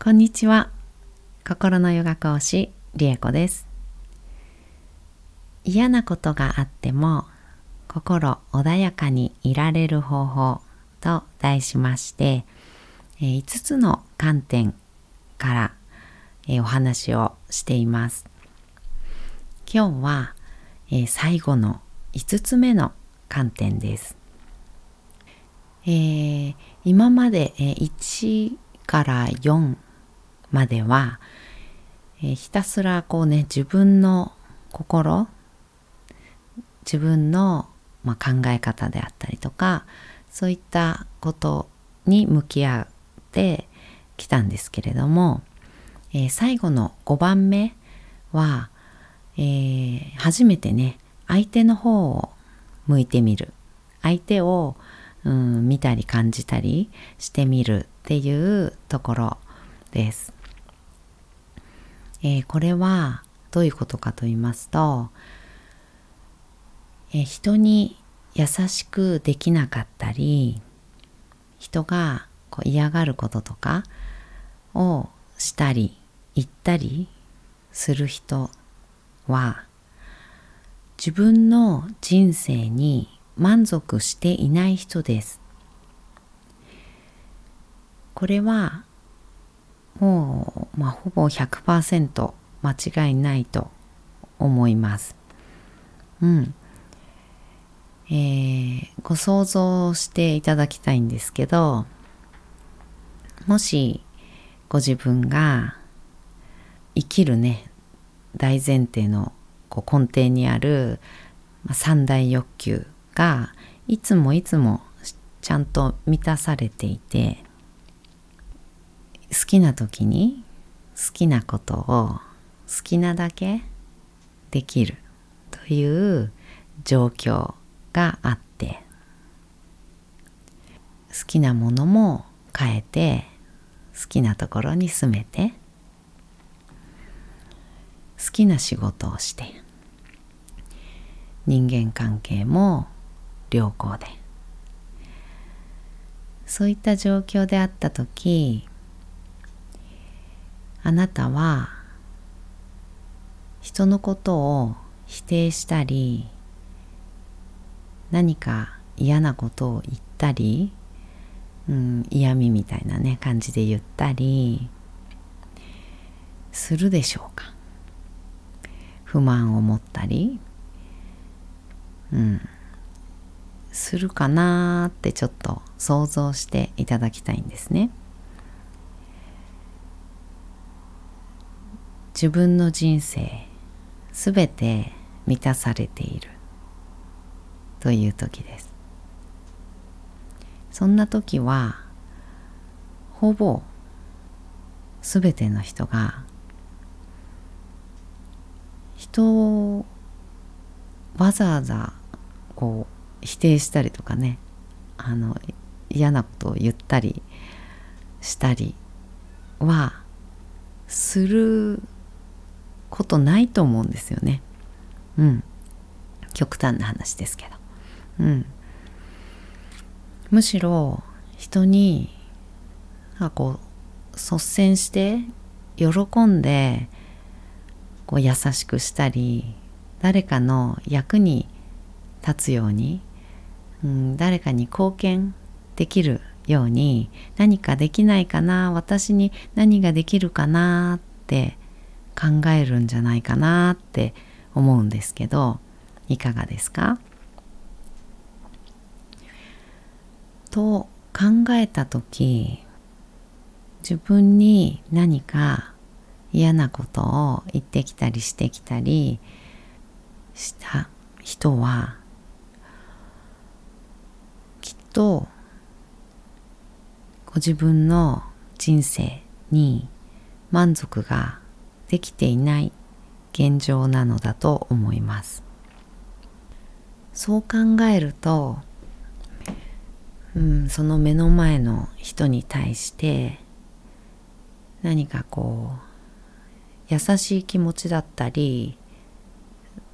こんにちは。心のヨガ講師、リエコです。嫌なことがあっても、心穏やかにいられる方法と題しまして、5つの観点からお話をしています。今日は最後の5つ目の観点です。えー、今まで1から4までは、えー、ひたすらこうね自分の心自分の、まあ、考え方であったりとかそういったことに向き合ってきたんですけれども、えー、最後の5番目は、えー、初めてね相手の方を向いてみる相手を、うん、見たり感じたりしてみるっていうところです。えー、これはどういうことかと言いますと、えー、人に優しくできなかったり人がこう嫌がることとかをしたり言ったりする人は自分の人生に満足していない人です。これはもう、まあ、ほぼ100%間違いないと思います。うん。えー、ご想像していただきたいんですけど、もしご自分が生きるね、大前提のこう根底にある、三大欲求がいつもいつもちゃんと満たされていて、好きな時に好きなことを好きなだけできるという状況があって好きなものも変えて好きなところに住めて好きな仕事をして人間関係も良好でそういった状況であった時あなたは人のことを否定したり何か嫌なことを言ったり、うん、嫌味みたいなね感じで言ったりするでしょうか不満を持ったり、うん、するかなってちょっと想像していただきたいんですね。自分の人生すべて満たされている。という時です。そんな時はほぼすべての人が人をわざわざこう否定したりとかねあの嫌なことを言ったりしたりはすることないと思うんですよね。うん。極端な話ですけど。うん。むしろ人になんかこう率先して喜んでこう優しくしたり誰かの役に立つように、うん、誰かに貢献できるように何かできないかな私に何ができるかなって考えるんじゃないかなって思うんですけどいかがですか？と考えた時自分に何か嫌なことを言ってきたりしてきたりした人はきっとご自分の人生に満足ができていない現状なのだと思いますそう考えると、うん、その目の前の人に対して何かこう優しい気持ちだったり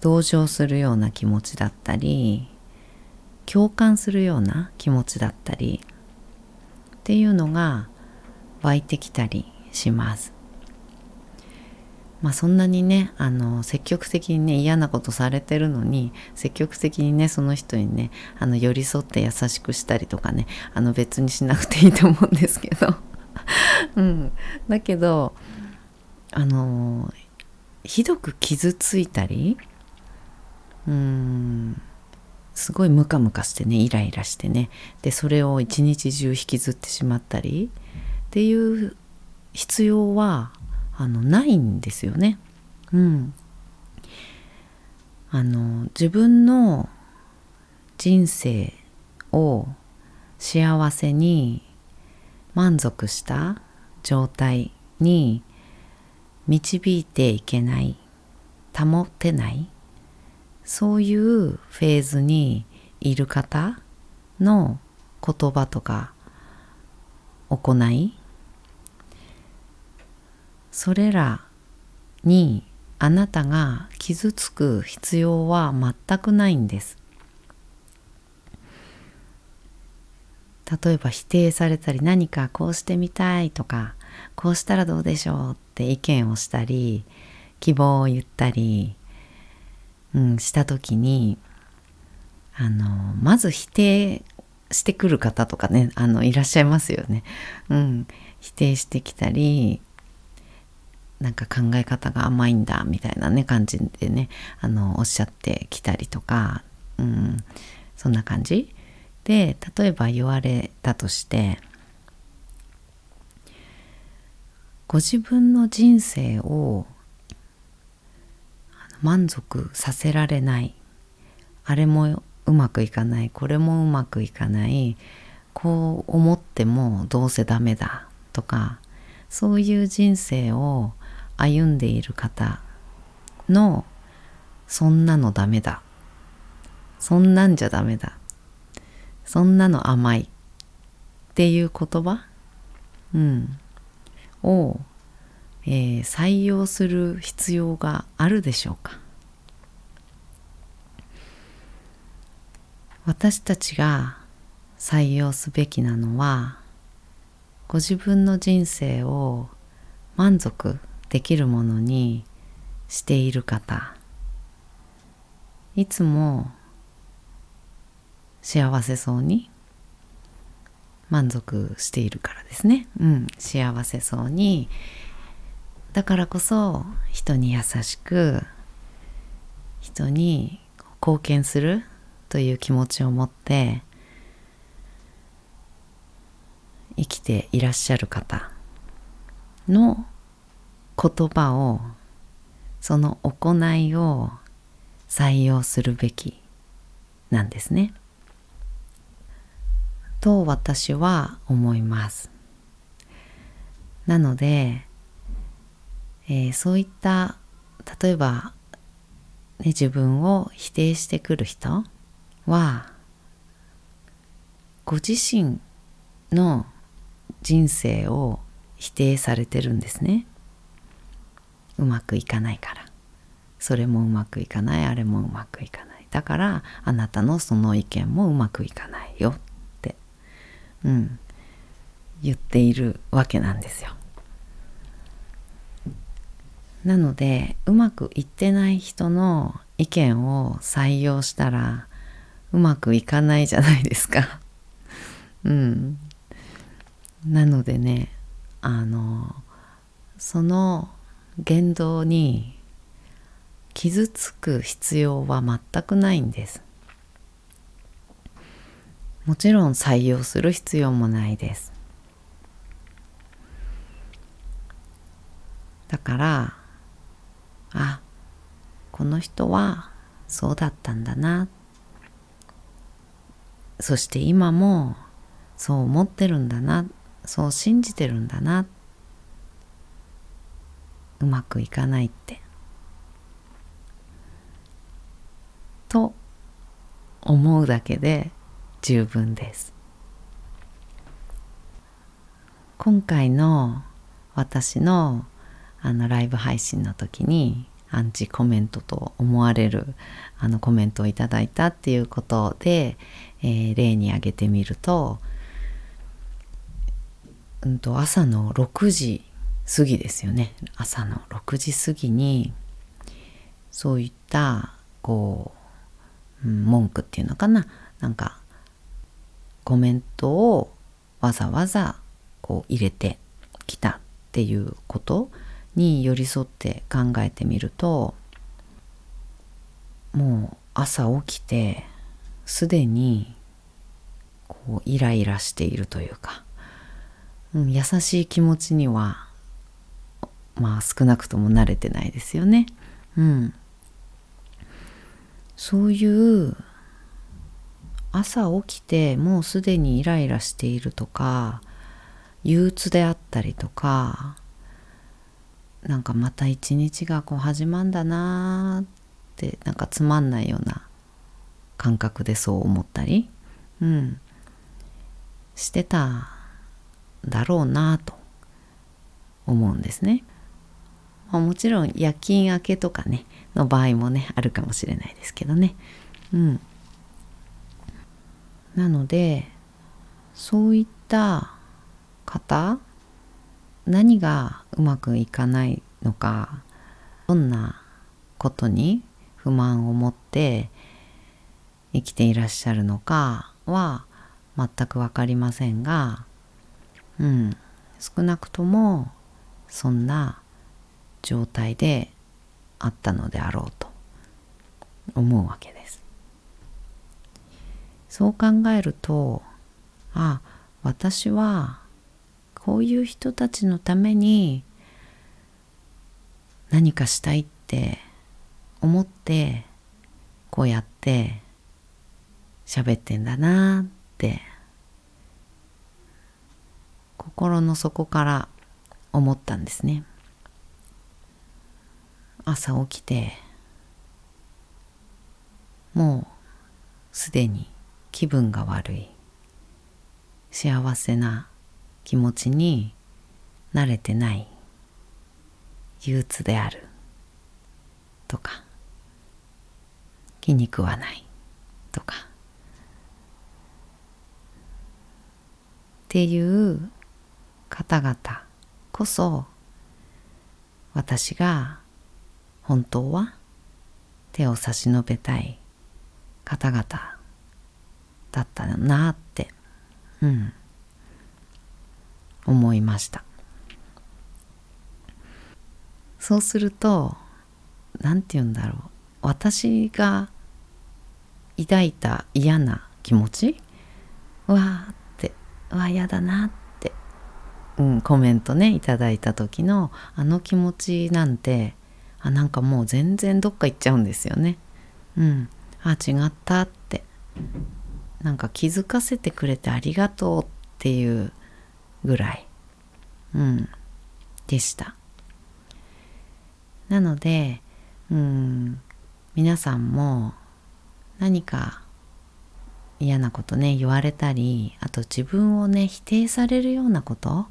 同情するような気持ちだったり共感するような気持ちだったりっていうのが湧いてきたりします。まあそんなにねあの積極的にね嫌なことされてるのに積極的にねその人にねあの寄り添って優しくしたりとかねあの別にしなくていいと思うんですけど。うん、だけどあのひどく傷ついたりうんすごいムカムカしてねイライラしてねでそれを一日中引きずってしまったりっていう必要はあのないんですよね。うん、あの自分の人生を幸せに満足した状態に導いていけない保てないそういうフェーズにいる方の言葉とか行いそれらにあなたが傷つく必要は全くないんです例えば否定されたり何かこうしてみたいとかこうしたらどうでしょうって意見をしたり希望を言ったり、うん、した時にあのまず否定してくる方とかねあのいらっしゃいますよね。うん、否定してきたりなんか考え方が甘いんだみたいなね感じでねあのおっしゃってきたりとか、うん、そんな感じ。で例えば言われたとしてご自分の人生を満足させられない。あれもうまくいかない。これもうまくいかない。こう思ってもどうせダメだとかそういう人生を歩んでいる方のそんなのダメだ。そんなんじゃダメだ。そんなの甘い。っていう言葉、うん、を、えー、採用する必要があるでしょうか。私たちが採用すべきなのはご自分の人生を満足できるものにしている方。いつも幸せそうに満足しているからですね。うん、幸せそうに。だからこそ人に優しく人に貢献するという気持ちを持って生きていらっしゃる方の言葉をその行いを採用するべきなんですね。と私は思います。なので、えー、そういった例えば、ね、自分を否定してくる人はご自身の人生を否定されてるんですね。うまくいかないから。それもうまくいかない、あれもうまくいかない。だからあなたのその意見もうまくいかないよってうん、言っているわけなんですよ。なのでうまくいってない人の意見を採用したらうまくいかないじゃないですか。うん。なのでねあのその言動に傷つく必要は全くないんです。もちろん採用する必要もないです。だからあこの人はそうだったんだな。そして今もそう思ってるんだな。そう信じてるんだな。うまくいかないって。と思うだけで十分です。今回の私のあのライブ配信の時にアンチコメントと思われるあのコメントをいただいたっていうことで、えー、例に挙げてみると,、うん、と朝の6時過ぎですよね。朝の6時過ぎにそういったこう、うん、文句っていうのかな。なんかコメントをわざわざこう入れてきたっていうことに寄り添って考えてみるともう朝起きてすでにこうイライラしているというか、うん、優しい気持ちにはまあ少なくとも慣れてないですよね。うん、そういう朝起きてもうすでにイライラしているとか憂鬱であったりとかなんかまた一日がこう始まんだなーってなんかつまんないような感覚でそう思ったり、うん、してただろうなと思うんですね。まあ、もちろん夜勤明けとかねの場合もねあるかもしれないですけどね。うん、なのでそういった方何がうまくいかないのかどんなことに不満を持って生きていらっしゃるのかは全く分かりませんが、うん、少なくともそんな状態であったのであろうと思うわけです。そう考えるとあ私はこういう人たちのために何かしたいって思ってこうやって喋ってんだなって心の底から思ったんですね朝起きてもうすでに気分が悪い。幸せな気持ちに慣れてない。憂鬱である。とか。気に食わない。とか。っていう方々こそ私が本当は手を差し伸べたい方々だったなってうん思いました。そうすると何て言うんだろう。私が抱いた嫌な気持ちわーってうわ嫌だなって、うん、コメントねいただいた時のあの気持ちなんてあなんかもう全然どっか行っちゃうんですよね。うん、あ違ったって。なんか気づかせてくれてありがとうっていうぐらい、うん、でした。なので、うん、皆さんも何か嫌なことね言われたりあと自分をね否定されるようなこと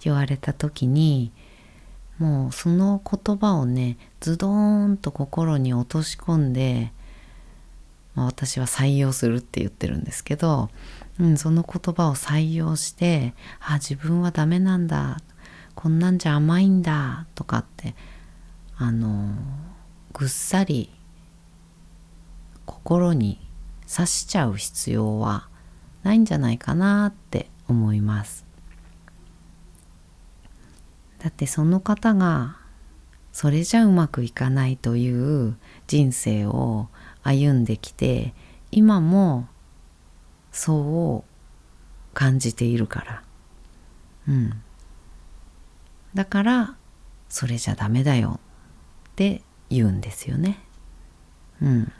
言われた時にもうその言葉をねズドーンと心に落とし込んで、まあ、私は採用するって言ってるんですけどうん、その言葉を採用してあ自分はダメなんだこんなんじゃ甘いんだとかってあのぐっさり心に刺しちゃう必要はないんじゃないかなって思います。だってその方がそれじゃうまくいかないという人生を歩んできて今もそう感じているから。うん。だから、それじゃダメだよって言うんですよね。うん。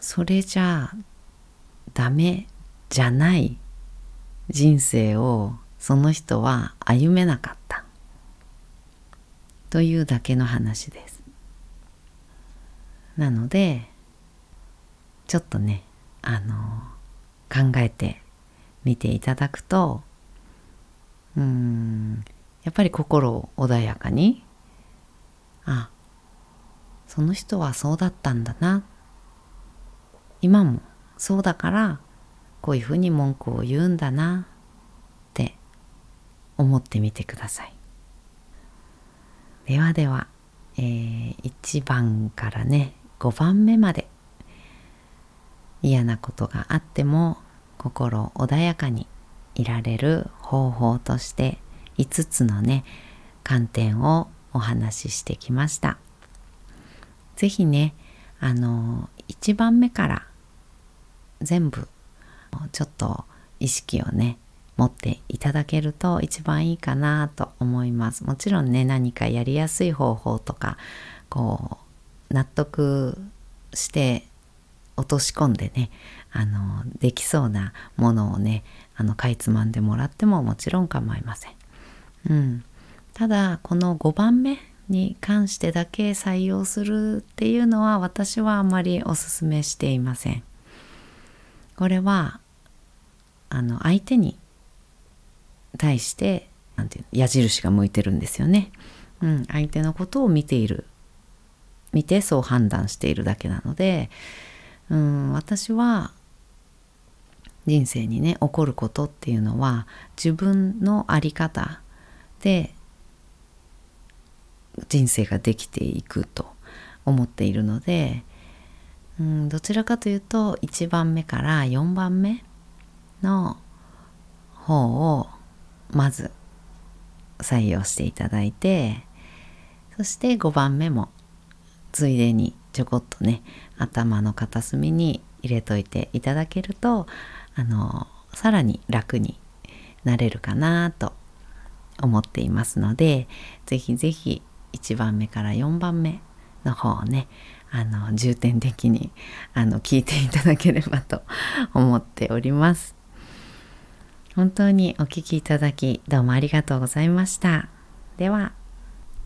それじゃダメじゃない人生をその人は歩めなかった。というだけの話です。なのでちょっとねあの考えてみていただくとうんやっぱり心を穏やかにあその人はそうだったんだな。今もそうだからこういうふうに文句を言うんだな。思ってみてください。ではでは、えー、1番からね5番目まで嫌なことがあっても心穏やかにいられる方法として5つのね観点をお話ししてきました。是非ねあの1番目から全部ちょっと意識をね持っていただけると一番いいかなと思いますもちろんね何かやりやすい方法とかこう納得して落とし込んでねあのできそうなものをねあのかいつまんでもらってももちろん構いません。うん、ただこの5番目に関してだけ採用するっていうのは私はあまりおすすめしていません。これはあの相手に対してなんていう矢印が向いてるんですよね。うん、相手のことを見ている見てそう判断しているだけなので、うん、私は人生にね起こることっていうのは自分の在り方で人生ができていくと思っているので、うん、どちらかというと1番目から4番目の方をまず採用していただいてそして5番目もついでにちょこっとね頭の片隅に入れといていただけるとあのさらに楽になれるかなと思っていますので是非是非1番目から4番目の方をねあの重点的にあの聞いていただければと思っております。本当にお聴きいただきどうもありがとうございました。では